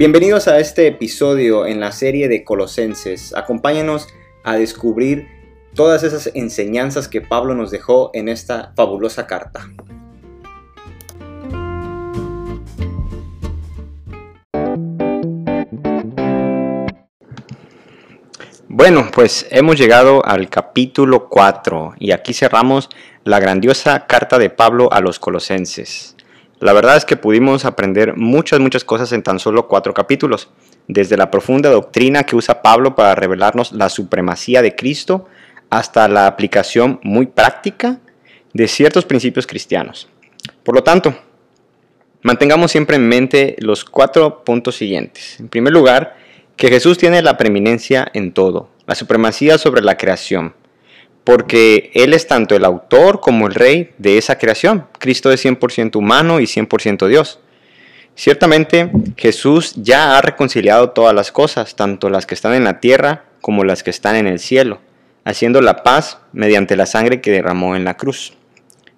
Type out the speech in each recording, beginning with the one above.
Bienvenidos a este episodio en la serie de Colosenses. Acompáñanos a descubrir todas esas enseñanzas que Pablo nos dejó en esta fabulosa carta. Bueno, pues hemos llegado al capítulo 4 y aquí cerramos la grandiosa carta de Pablo a los colosenses. La verdad es que pudimos aprender muchas, muchas cosas en tan solo cuatro capítulos, desde la profunda doctrina que usa Pablo para revelarnos la supremacía de Cristo hasta la aplicación muy práctica de ciertos principios cristianos. Por lo tanto, mantengamos siempre en mente los cuatro puntos siguientes. En primer lugar, que Jesús tiene la preeminencia en todo, la supremacía sobre la creación porque Él es tanto el autor como el rey de esa creación. Cristo es 100% humano y 100% Dios. Ciertamente Jesús ya ha reconciliado todas las cosas, tanto las que están en la tierra como las que están en el cielo, haciendo la paz mediante la sangre que derramó en la cruz.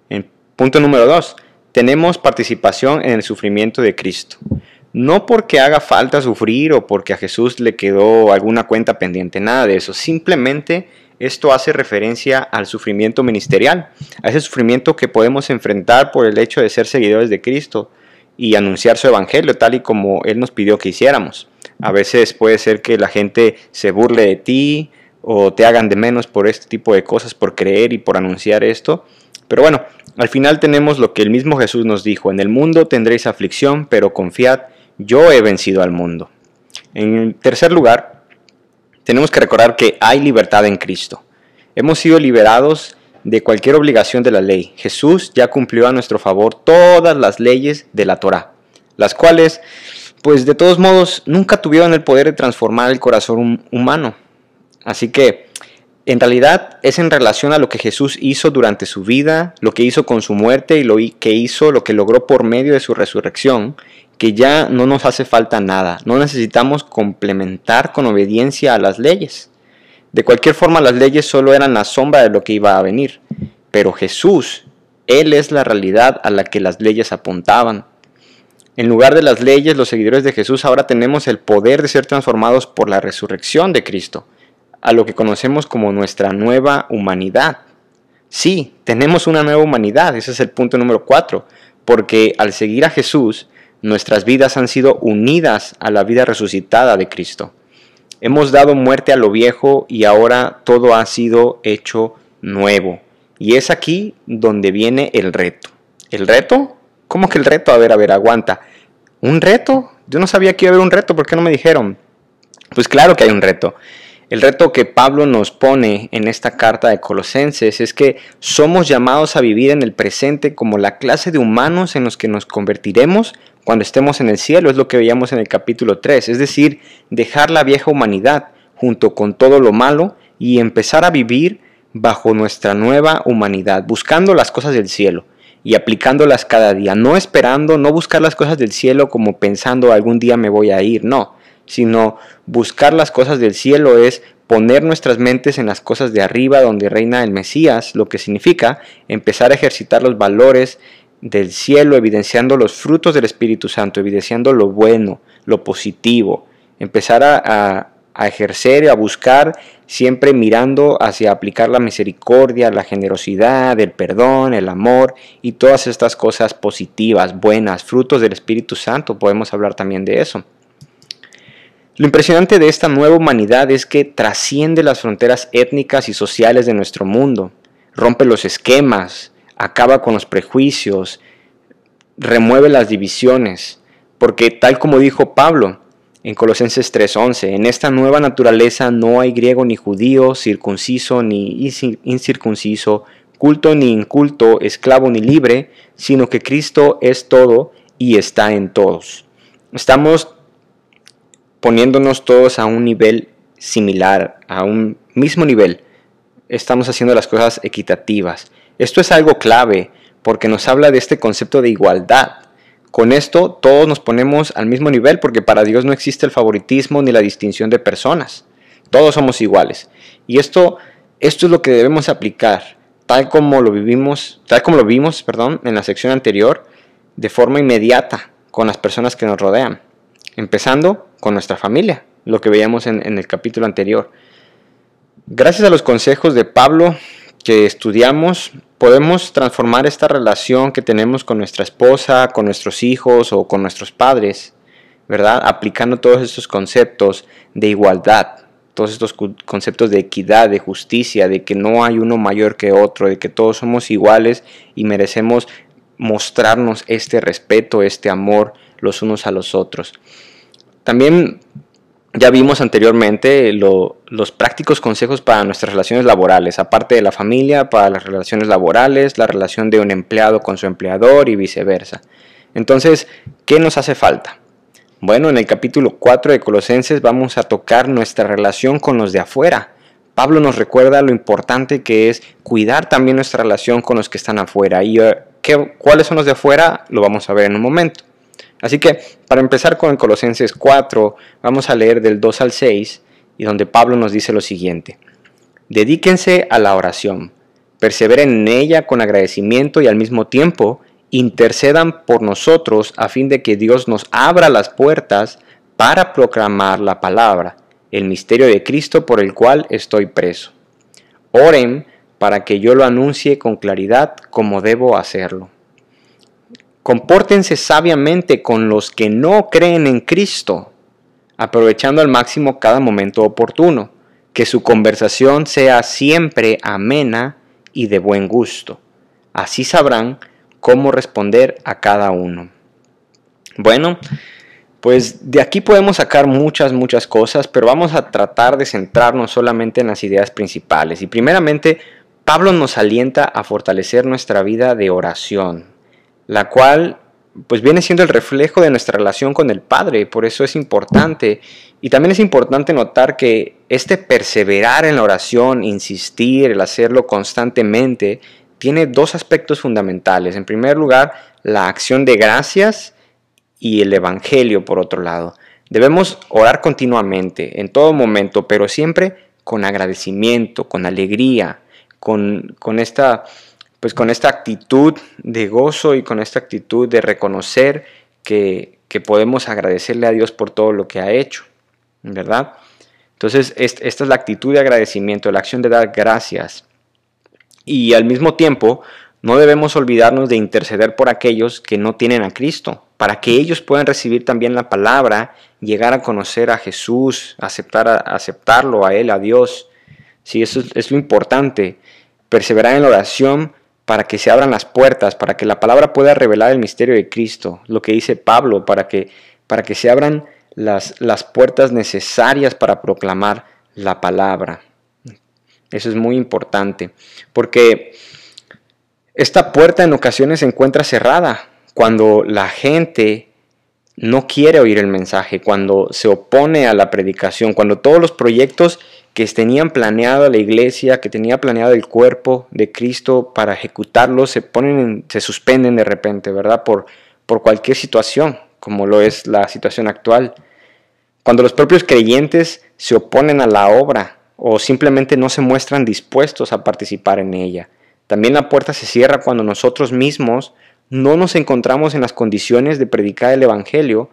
En punto número 2. Tenemos participación en el sufrimiento de Cristo. No porque haga falta sufrir o porque a Jesús le quedó alguna cuenta pendiente, nada de eso. Simplemente esto hace referencia al sufrimiento ministerial, a ese sufrimiento que podemos enfrentar por el hecho de ser seguidores de Cristo y anunciar su evangelio tal y como Él nos pidió que hiciéramos. A veces puede ser que la gente se burle de ti o te hagan de menos por este tipo de cosas, por creer y por anunciar esto. Pero bueno, al final tenemos lo que el mismo Jesús nos dijo, en el mundo tendréis aflicción, pero confiad, yo he vencido al mundo. En tercer lugar, tenemos que recordar que hay libertad en Cristo. Hemos sido liberados de cualquier obligación de la ley. Jesús ya cumplió a nuestro favor todas las leyes de la Torah, las cuales, pues de todos modos, nunca tuvieron el poder de transformar el corazón humano. Así que, en realidad, es en relación a lo que Jesús hizo durante su vida, lo que hizo con su muerte y lo que hizo, lo que logró por medio de su resurrección, que ya no nos hace falta nada, no necesitamos complementar con obediencia a las leyes. De cualquier forma, las leyes solo eran la sombra de lo que iba a venir, pero Jesús, Él es la realidad a la que las leyes apuntaban. En lugar de las leyes, los seguidores de Jesús ahora tenemos el poder de ser transformados por la resurrección de Cristo, a lo que conocemos como nuestra nueva humanidad. Sí, tenemos una nueva humanidad, ese es el punto número cuatro, porque al seguir a Jesús, nuestras vidas han sido unidas a la vida resucitada de Cristo. Hemos dado muerte a lo viejo y ahora todo ha sido hecho nuevo. Y es aquí donde viene el reto. ¿El reto? ¿Cómo que el reto? A ver, a ver, aguanta. ¿Un reto? Yo no sabía que iba a haber un reto, ¿por qué no me dijeron? Pues claro que hay un reto. El reto que Pablo nos pone en esta carta de Colosenses es que somos llamados a vivir en el presente como la clase de humanos en los que nos convertiremos cuando estemos en el cielo, es lo que veíamos en el capítulo 3, es decir, dejar la vieja humanidad junto con todo lo malo y empezar a vivir bajo nuestra nueva humanidad, buscando las cosas del cielo y aplicándolas cada día, no esperando, no buscar las cosas del cielo como pensando algún día me voy a ir, no, sino buscar las cosas del cielo es poner nuestras mentes en las cosas de arriba donde reina el Mesías, lo que significa empezar a ejercitar los valores del cielo, evidenciando los frutos del Espíritu Santo, evidenciando lo bueno, lo positivo, empezar a, a, ejercer, a buscar, siempre mirando hacia aplicar la misericordia, la generosidad, el perdón, el amor y todas estas cosas positivas, buenas, frutos del Espíritu Santo, podemos hablar también de eso. Lo impresionante de esta nueva humanidad es que trasciende las fronteras étnicas y sociales de nuestro mundo, rompe los esquemas, acaba con los prejuicios, remueve las divisiones, porque tal como dijo Pablo en Colosenses 3:11, en esta nueva naturaleza no hay griego ni judío, circunciso ni incircunciso, culto ni inculto, esclavo ni libre, sino que Cristo es todo y está en todos. Estamos poniéndonos todos a un nivel similar, a un mismo nivel. Estamos haciendo las cosas equitativas. Esto es algo clave porque nos habla de este concepto de igualdad. Con esto todos nos ponemos al mismo nivel porque para Dios no existe el favoritismo ni la distinción de personas. Todos somos iguales. Y esto, esto es lo que debemos aplicar, tal como lo vivimos, tal como lo vimos, perdón, en la sección anterior, de forma inmediata con las personas que nos rodean. empezando con nuestra familia, lo que veíamos en, en el capítulo anterior. Gracias a los consejos de Pablo que estudiamos, podemos transformar esta relación que tenemos con nuestra esposa, con nuestros hijos o con nuestros padres, ¿verdad? Aplicando todos estos conceptos de igualdad, todos estos conceptos de equidad, de justicia, de que no hay uno mayor que otro, de que todos somos iguales y merecemos mostrarnos este respeto, este amor los unos a los otros. También ya vimos anteriormente los prácticos consejos para nuestras relaciones laborales, aparte de la familia, para las relaciones laborales, la relación de un empleado con su empleador y viceversa. Entonces, ¿qué nos hace falta? Bueno, en el capítulo 4 de Colosenses vamos a tocar nuestra relación con los de afuera. Pablo nos recuerda lo importante que es cuidar también nuestra relación con los que están afuera. ¿Y eh, ¿qué, cuáles son los de afuera? Lo vamos a ver en un momento. Así que, para empezar con Colosenses 4, vamos a leer del 2 al 6 y donde Pablo nos dice lo siguiente. Dedíquense a la oración, perseveren en ella con agradecimiento y al mismo tiempo intercedan por nosotros a fin de que Dios nos abra las puertas para proclamar la palabra, el misterio de Cristo por el cual estoy preso. Oren para que yo lo anuncie con claridad como debo hacerlo. Compórtense sabiamente con los que no creen en Cristo, aprovechando al máximo cada momento oportuno, que su conversación sea siempre amena y de buen gusto. Así sabrán cómo responder a cada uno. Bueno, pues de aquí podemos sacar muchas, muchas cosas, pero vamos a tratar de centrarnos solamente en las ideas principales. Y primeramente, Pablo nos alienta a fortalecer nuestra vida de oración, la cual pues viene siendo el reflejo de nuestra relación con el Padre, por eso es importante. Y también es importante notar que este perseverar en la oración, insistir, el hacerlo constantemente, tiene dos aspectos fundamentales. En primer lugar, la acción de gracias y el Evangelio, por otro lado. Debemos orar continuamente, en todo momento, pero siempre con agradecimiento, con alegría, con, esta, pues con esta actitud de gozo y con esta actitud de reconocer que, que podemos agradecerle a Dios por todo lo que ha hecho, ¿verdad? Entonces, esta es la actitud de agradecimiento, la acción de dar gracias. Y al mismo tiempo, no debemos olvidarnos de interceder por aquellos que no tienen a Cristo, para que ellos puedan recibir también la palabra, llegar a conocer a Jesús, aceptar aceptarlo a Él, a Dios. Sí, eso es, lo importante. Perseverar en la oración para que se abran las puertas, para que la palabra pueda revelar el misterio de Cristo, lo que dice Pablo, para que, para que se abran las, las puertas necesarias para proclamar la palabra. Eso es muy importante, porque esta puerta en ocasiones se encuentra cerrada cuando la gente no quiere oír el mensaje, cuando se opone a la predicación, cuando todos los proyectos que tenían planeado la iglesia, que tenía planeado el cuerpo de Cristo para ejecutarlos, se ponen, se suspenden de repente, ¿verdad? Por, por cualquier situación, como lo es la situación actual. Cuando los propios creyentes se oponen a la obra o simplemente no se muestran dispuestos a participar en ella. También la puerta se cierra cuando nosotros mismos no nos encontramos en las condiciones de predicar el Evangelio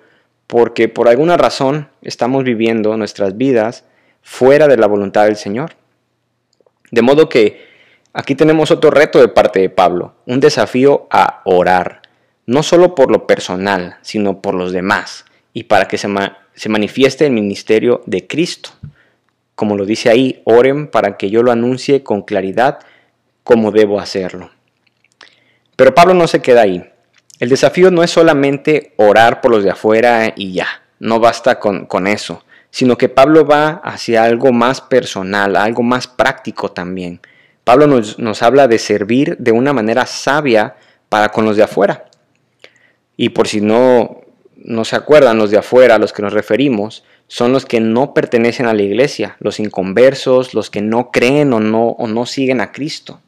porque por alguna razón estamos viviendo nuestras vidas fuera de la voluntad del Señor. De modo que aquí tenemos otro reto de parte de Pablo, un desafío a orar, no solo por lo personal, sino por los demás, y para que se, manifieste el ministerio de Cristo como lo dice ahí, oren para que yo lo anuncie con claridad como debo hacerlo. Pero Pablo no se queda ahí. El desafío no es solamente orar por los de afuera y ya, no basta con, eso, sino que Pablo va hacia algo más personal, algo más práctico también. Pablo nos, habla de servir de una manera sabia para con los de afuera. Y por si no, no se acuerdan los de afuera a los que nos referimos, son los que no pertenecen a la iglesia, los inconversos, los que no creen o no, o no siguen a Cristo.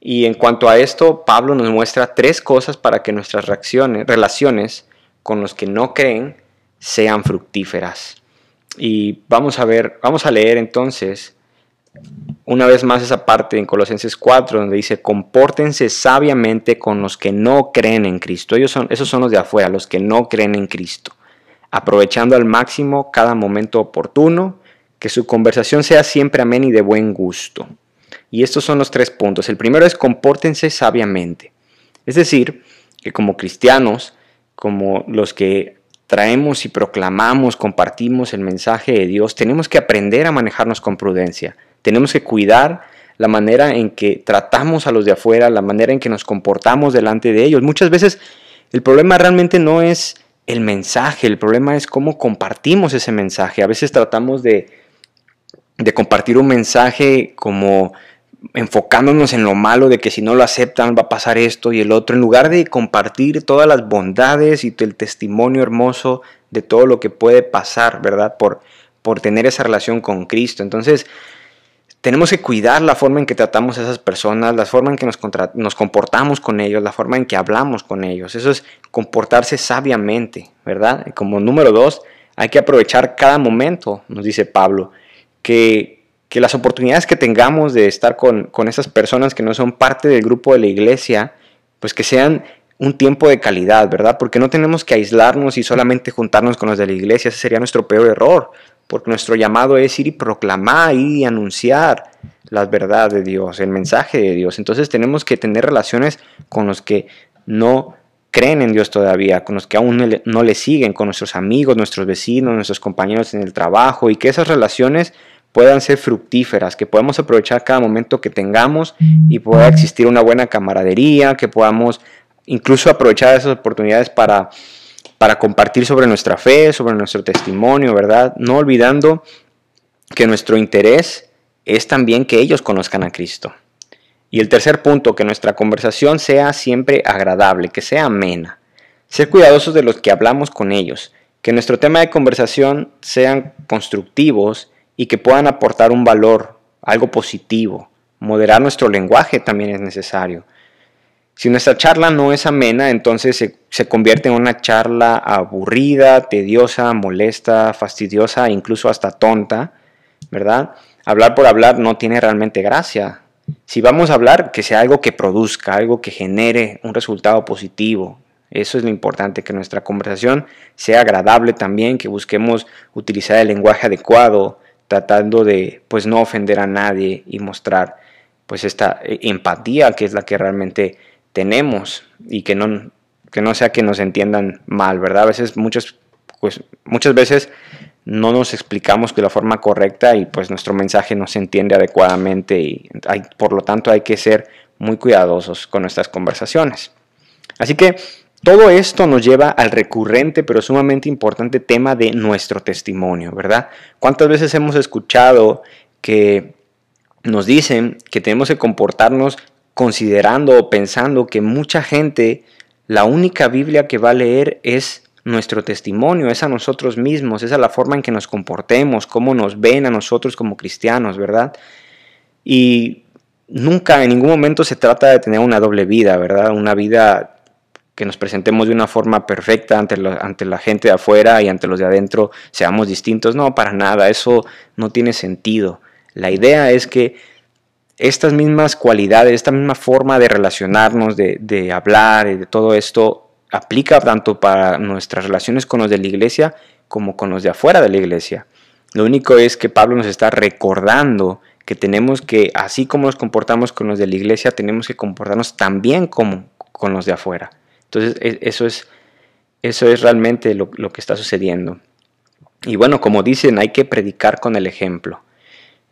Y en cuanto a esto, Pablo nos muestra tres cosas para que nuestras reacciones, relaciones con los que no creen sean fructíferas. Y vamos a ver, vamos a leer entonces una vez más esa parte en Colosenses 4 donde dice, compórtense sabiamente con los que no creen en Cristo. Ellos son, esos son los de afuera, los que no creen en Cristo aprovechando al máximo cada momento oportuno, que su conversación sea siempre amén y de buen gusto. Y estos son los tres puntos. El primero es compórtense sabiamente. Es decir, que como cristianos, como los que traemos y proclamamos, compartimos el mensaje de Dios, tenemos que aprender a manejarnos con prudencia. Tenemos que cuidar la manera en que tratamos a los de afuera, la manera en que nos comportamos delante de ellos. Muchas veces el problema realmente no es el mensaje, el problema es cómo compartimos ese mensaje. A veces tratamos de, de compartir un mensaje como enfocándonos en lo malo de que si no lo aceptan va a pasar esto y el otro, en lugar de compartir todas las bondades y el testimonio hermoso de todo lo que puede pasar, ¿verdad? Por, por tener esa relación con Cristo. Entonces, tenemos que cuidar la forma en que tratamos a esas personas, la forma en que nos, nos comportamos con ellos, la forma en que hablamos con ellos. Eso es comportarse sabiamente, ¿verdad? Como número dos, hay que aprovechar cada momento, nos dice Pablo, que que las oportunidades que tengamos de estar con, con esas personas que no son parte del grupo de la iglesia, pues que sean un tiempo de calidad, ¿verdad? Porque no tenemos que aislarnos y solamente juntarnos con los de la iglesia, ese sería nuestro peor error, porque nuestro llamado es ir y proclamar, ir y anunciar las verdades de Dios, el mensaje de Dios. Entonces tenemos que tener relaciones con los que no creen en Dios todavía, con los que aún no le siguen, con nuestros amigos, nuestros vecinos, nuestros compañeros en el trabajo, y que esas relaciones puedan ser fructíferas, que podamos aprovechar cada momento que tengamos y pueda existir una buena camaradería, que podamos incluso aprovechar esas oportunidades para, para compartir sobre nuestra fe, sobre nuestro testimonio, ¿verdad? No olvidando que nuestro interés es también que ellos conozcan a Cristo. Y el tercer punto, que nuestra conversación sea siempre agradable, que sea amena. Ser cuidadosos de los que hablamos con ellos, que nuestro tema de conversación sean constructivos y que puedan aportar un valor, algo positivo. Moderar nuestro lenguaje también es necesario. Si nuestra charla no es amena, entonces se, convierte en una charla aburrida, tediosa, molesta, fastidiosa, incluso hasta tonta, ¿verdad? Hablar por hablar no tiene realmente gracia. Si vamos a hablar, que sea algo que produzca, algo que genere un resultado positivo. Eso es lo importante, que nuestra conversación sea agradable también, que busquemos utilizar el lenguaje adecuado, tratando de pues no ofender a nadie y mostrar pues esta eh, empatía que es la que realmente tenemos y que no, que no sea que nos entiendan mal, ¿verdad? A veces muchas, pues, muchas veces no nos explicamos de la forma correcta y pues nuestro mensaje no se entiende adecuadamente y hay, por lo tanto hay que ser muy cuidadosos con nuestras conversaciones. Así que todo esto nos lleva al recurrente pero sumamente importante tema de nuestro testimonio, ¿verdad? ¿Cuántas veces hemos escuchado que nos dicen que tenemos que comportarnos considerando o pensando que mucha gente, la única Biblia que va a leer es nuestro testimonio, es a nosotros mismos, es a la forma en que nos comportemos, cómo nos ven a nosotros como cristianos, ¿verdad? Y nunca en ningún momento se trata de tener una doble vida, ¿verdad? Una vida que nos presentemos de una forma perfecta ante la, gente de afuera y ante los de adentro, seamos distintos. No, para nada, eso no tiene sentido. La idea es que estas mismas cualidades, esta misma forma de relacionarnos, de, de hablar y de todo esto, aplica tanto para nuestras relaciones con los de la iglesia como con los de afuera de la iglesia. Lo único es que Pablo nos está recordando que tenemos que, así como nos comportamos con los de la iglesia, tenemos que comportarnos también como con los de afuera. Entonces, e, eso es, eso es realmente lo, que está sucediendo. Y bueno, como dicen, hay que predicar con el ejemplo.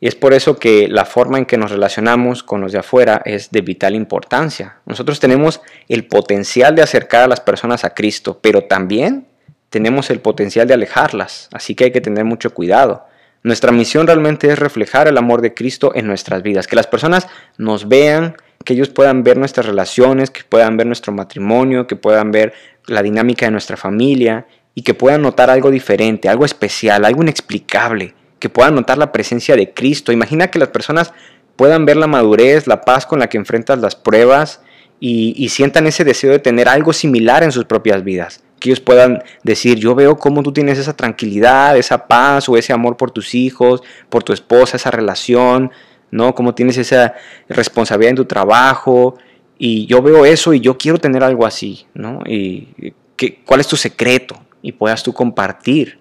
Y es por eso que la forma en que nos relacionamos con los de afuera es de vital importancia. Nosotros tenemos el potencial de acercar a las personas a Cristo, pero también tenemos el potencial de alejarlas, así que hay que tener mucho cuidado. Nuestra misión realmente es reflejar el amor de Cristo en nuestras vidas, que las personas nos vean, que ellos puedan ver nuestras relaciones, que puedan ver nuestro matrimonio, que puedan ver la dinámica de nuestra familia y que puedan notar algo diferente, algo especial, algo inexplicable, que puedan notar la presencia de Cristo. Imagina que las personas puedan ver la madurez, la paz con la que enfrentas las pruebas y, sientan ese deseo de tener algo similar en sus propias vidas. Que ellos puedan decir, yo veo cómo tú tienes esa tranquilidad, esa paz o ese amor por tus hijos, por tu esposa, esa relación, ¿no? Cómo tienes esa responsabilidad en tu trabajo. Y yo veo eso y yo quiero tener algo así, ¿no? Y ¿qué, ¿cuál es tu secreto? y puedas tú compartir,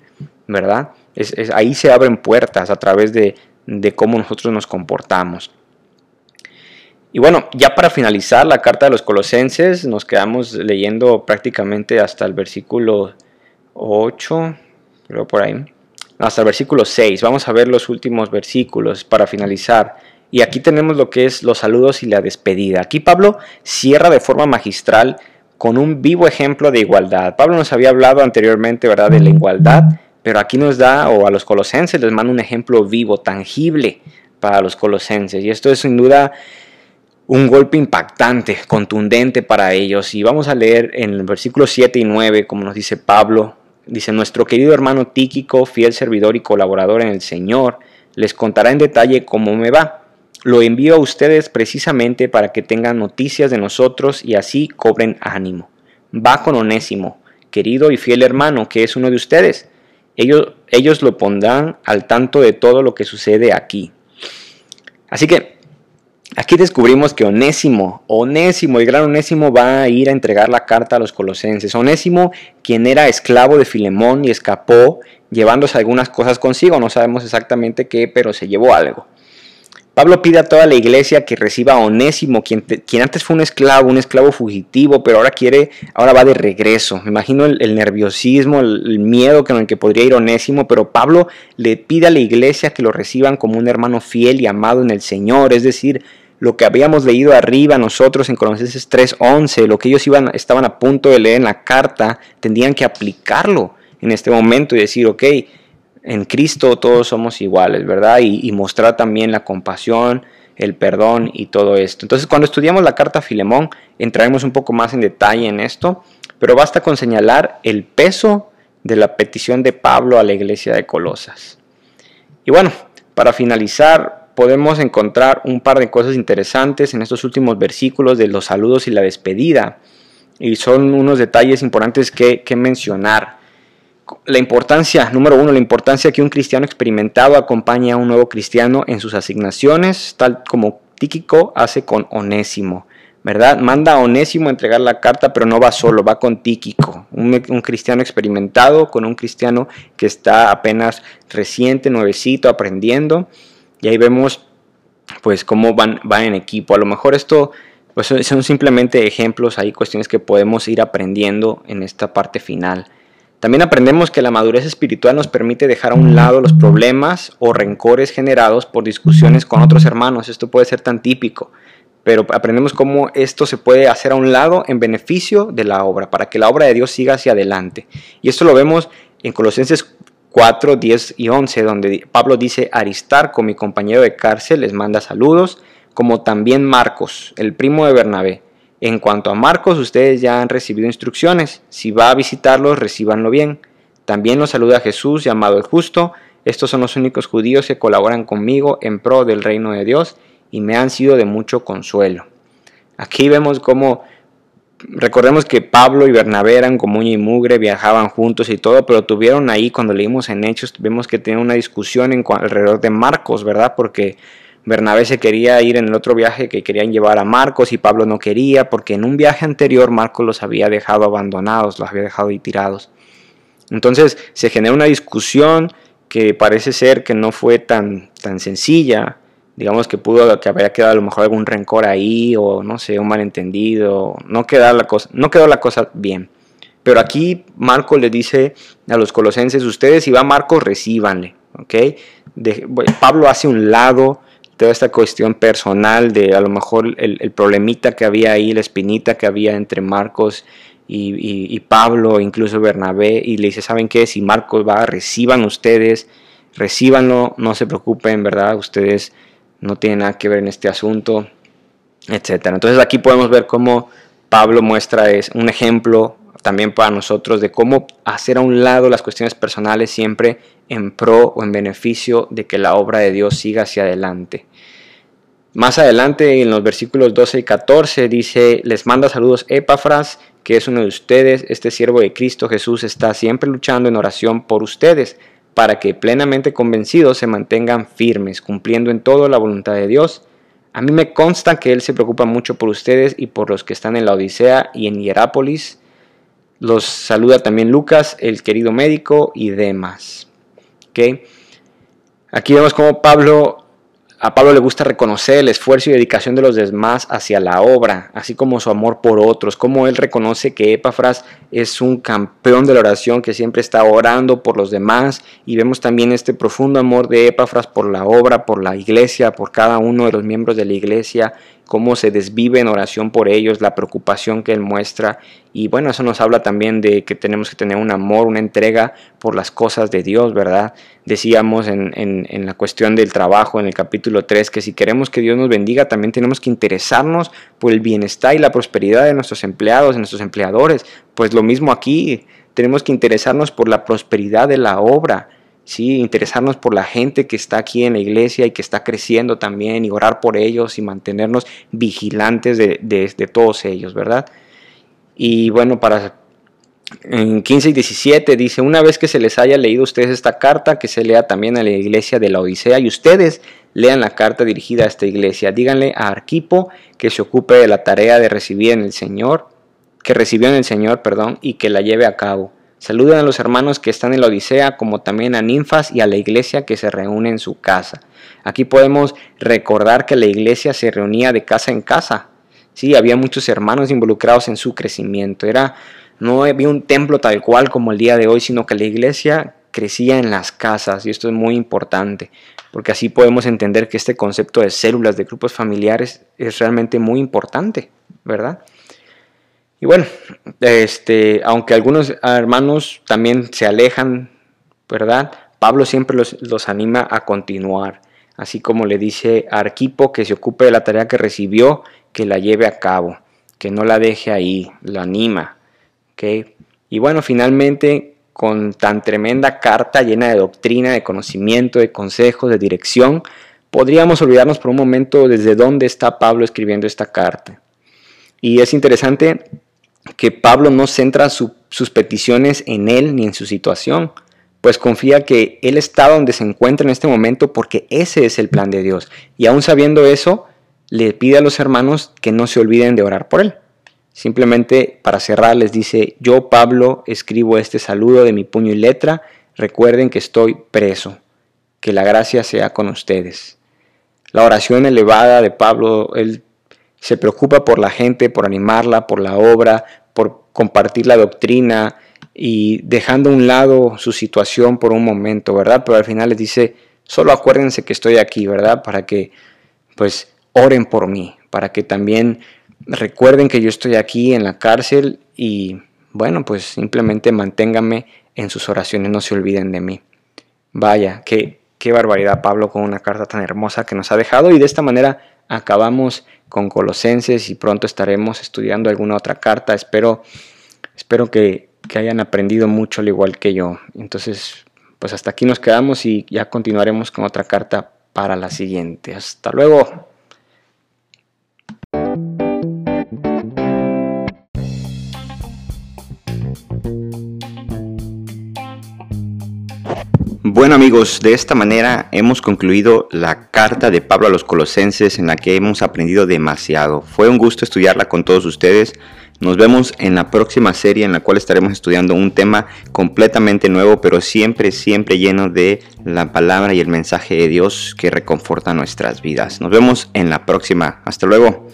¿verdad? ahí se abren puertas a través de, de cómo nosotros nos comportamos. Y bueno, ya para finalizar la carta de los colosenses, nos quedamos leyendo prácticamente hasta el versículo 8, creo por ahí, hasta el versículo 6. Vamos a ver los últimos versículos para finalizar. Y aquí tenemos lo que es los saludos y la despedida. Aquí Pablo cierra de forma magistral con un vivo ejemplo de igualdad. Pablo nos había hablado anteriormente, ¿verdad?, de la igualdad, pero aquí nos da, o a los colosenses les manda un ejemplo vivo, tangible para los colosenses. Y esto es sin duda un golpe impactante, contundente para ellos. Y vamos a leer en el versículo 7 y 9, como nos dice Pablo, dice, nuestro querido hermano Tíquico, fiel servidor y colaborador en el Señor, les contará en detalle cómo me va. Lo envío a ustedes precisamente para que tengan noticias de nosotros y así cobren ánimo. Va con Onésimo, querido y fiel hermano, que es uno de ustedes. Ellos, ellos lo pondrán al tanto de todo lo que sucede aquí. Así que Aquí descubrimos que Onésimo, Onésimo, el gran Onésimo va a ir a entregar la carta a los colosenses. Onésimo, quien era esclavo de Filemón y escapó llevándose algunas cosas consigo, no sabemos exactamente qué, pero se llevó algo. Pablo pide a toda la iglesia que reciba a Onésimo, quien, quien, antes fue un esclavo, un esclavo fugitivo, pero ahora quiere, ahora va de regreso. Me imagino el, nerviosismo, el, miedo con el que podría ir Onésimo, pero Pablo le pide a la iglesia que lo reciban como un hermano fiel y amado en el Señor, es decir, lo que habíamos leído arriba nosotros en Colosenses 3:11, lo que ellos iban, estaban a punto de leer en la carta, tendrían que aplicarlo en este momento y decir, ok, en Cristo todos somos iguales, ¿verdad? Y, mostrar también la compasión, el perdón y todo esto. Entonces, cuando estudiamos la carta a Filemón, entraremos un poco más en detalle en esto, pero basta con señalar el peso de la petición de Pablo a la iglesia de Colosas. Y bueno, para finalizar, podemos encontrar un par de cosas interesantes en estos últimos versículos de los saludos y la despedida. Y son unos detalles importantes que, mencionar. La importancia, número uno, la importancia que un cristiano experimentado acompañe a un nuevo cristiano en sus asignaciones, tal como Tíquico hace con Onésimo. ¿verdad? Manda a Onésimo a entregar la carta, pero no va solo, va con Tíquico, un, un, cristiano experimentado con un cristiano que está apenas reciente, nuevecito, aprendiendo. Y ahí vemos pues cómo van, van en equipo. A lo mejor esto pues, son simplemente ejemplos, hay cuestiones que podemos ir aprendiendo en esta parte final. También aprendemos que la madurez espiritual nos permite dejar a un lado los problemas o rencores generados por discusiones con otros hermanos. Esto puede ser tan típico, pero aprendemos cómo esto se puede hacer a un lado en beneficio de la obra, para que la obra de Dios siga hacia adelante. Y esto lo vemos en Colosenses 4, 10 y 11, donde Pablo dice, Aristarco, mi compañero de cárcel, les manda saludos, como también Marcos, el primo de Bernabé. En cuanto a Marcos, ustedes ya han recibido instrucciones. Si va a visitarlos, recíbanlo bien. También los saluda Jesús, llamado el justo. Estos son los únicos judíos que colaboran conmigo en pro del reino de Dios y me han sido de mucho consuelo. Aquí vemos cómo recordemos que Pablo y Bernabé eran como uña y mugre, viajaban juntos y todo, pero tuvieron ahí, cuando leímos en Hechos, vemos que tenían una discusión alrededor de Marcos, ¿verdad? Porque Bernabé se quería ir en el otro viaje que querían llevar a Marcos y Pablo no quería, porque en un viaje anterior Marcos los había dejado abandonados, los había dejado ahí tirados. Entonces se genera una discusión que parece ser que no fue tan, tan sencilla, digamos que pudo que había quedado a lo mejor algún rencor ahí o no sé, un malentendido, no quedó la cosa, no quedó la cosa bien. Pero aquí Marco le dice a los colosenses, ustedes si va Marcos, recíbanle, ¿ok? Pablo hace un lado toda esta cuestión personal de a lo mejor el, problemita que había ahí, la espinita que había entre Marcos y, y, Pablo, incluso Bernabé, y le dice, ¿saben qué? Si Marcos va, reciban ustedes, recíbanlo, no se preocupen, ¿verdad? Ustedes no tiene nada que ver en este asunto, etcétera. Entonces aquí podemos ver cómo Pablo muestra es un ejemplo también para nosotros de cómo hacer a un lado las cuestiones personales siempre en pro o en beneficio de que la obra de Dios siga hacia adelante. Más adelante en los versículos 12 y 14 dice, les manda saludos Epafras, que es uno de ustedes, este siervo de Cristo Jesús está siempre luchando en oración por ustedes para que plenamente convencidos se mantengan firmes, cumpliendo en todo la voluntad de Dios. A mí me consta que Él se preocupa mucho por ustedes y por los que están en la Odisea y en Hierápolis. Los saluda también Lucas, el querido médico, y demás. ¿Okay? Aquí vemos cómo Pablo a Pablo le gusta reconocer el esfuerzo y dedicación de los demás hacia la obra, así como su amor por otros, como él reconoce que Epafras es un campeón de la oración que siempre está orando por los demás y vemos también este profundo amor de Epafras por la obra, por la iglesia, por cada uno de los miembros de la iglesia cómo se desvive en oración por ellos, la preocupación que él muestra. Y bueno, eso nos habla también de que tenemos que tener un amor, una entrega por las cosas de Dios, ¿verdad? Decíamos en, en, la cuestión del trabajo en el capítulo 3 que si queremos que Dios nos bendiga, también tenemos que interesarnos por el bienestar y la prosperidad de nuestros empleados, de nuestros empleadores. Pues lo mismo aquí, tenemos que interesarnos por la prosperidad de la obra ¿sí? interesarnos por la gente que está aquí en la iglesia y que está creciendo también y orar por ellos y mantenernos vigilantes de, todos ellos, ¿verdad? Y bueno, para en 15 y 17 dice, una vez que se les haya leído a ustedes esta carta, que se lea también a la iglesia de la Odisea y ustedes lean la carta dirigida a esta iglesia. Díganle a Arquipo que se ocupe de la tarea de recibir en el Señor, que recibió en el Señor, perdón, y que la lleve a cabo. Saluden a los hermanos que están en la Odisea, como también a ninfas y a la iglesia que se reúne en su casa. Aquí podemos recordar que la iglesia se reunía de casa en casa. Sí, había muchos hermanos involucrados en su crecimiento. Era, no había un templo tal cual como el día de hoy, sino que la iglesia crecía en las casas y esto es muy importante porque así podemos entender que este concepto de células, de grupos familiares es realmente muy importante, ¿verdad? Y bueno, este, aunque algunos hermanos también se alejan, ¿verdad? Pablo siempre los, anima a continuar, así como le dice a Arquipo que se ocupe de la tarea que recibió, que la lleve a cabo, que no la deje ahí, lo anima. ¿okay? Y bueno, finalmente, con tan tremenda carta llena de doctrina, de conocimiento, de consejos, de dirección, podríamos olvidarnos por un momento desde dónde está Pablo escribiendo esta carta. Y es interesante que Pablo no centra sus peticiones en él ni en su situación, pues confía que él está donde se encuentra en este momento porque ese es el plan de Dios. Y aún sabiendo eso, le pide a los hermanos que no se olviden de orar por él. Simplemente para cerrar les dice, yo Pablo escribo este saludo de mi puño y letra, recuerden que estoy preso, que la gracia sea con ustedes. La oración elevada de Pablo, él se preocupa por la gente, por animarla, por la obra, por compartir la doctrina y dejando a un lado su situación por un momento, ¿verdad? Pero al final les dice, solo acuérdense que estoy aquí, ¿verdad? Para que pues oren por mí, para que también recuerden que yo estoy aquí en la cárcel y bueno, pues simplemente manténganme en sus oraciones, no se olviden de mí. Vaya, qué, qué barbaridad Pablo con una carta tan hermosa que nos ha dejado y de esta manera acabamos con Colosenses y pronto estaremos estudiando alguna otra carta. Espero, espero que, que hayan aprendido mucho al igual que yo. Entonces, pues hasta aquí nos quedamos y ya continuaremos con otra carta para la siguiente. Hasta luego. Bueno amigos, de esta manera hemos concluido la carta de Pablo a los colosenses en la que hemos aprendido demasiado. Fue un gusto estudiarla con todos ustedes. Nos vemos en la próxima serie en la cual estaremos estudiando un tema completamente nuevo, pero siempre, siempre lleno de la palabra y el mensaje de Dios que reconforta nuestras vidas. Nos vemos en la próxima. Hasta luego.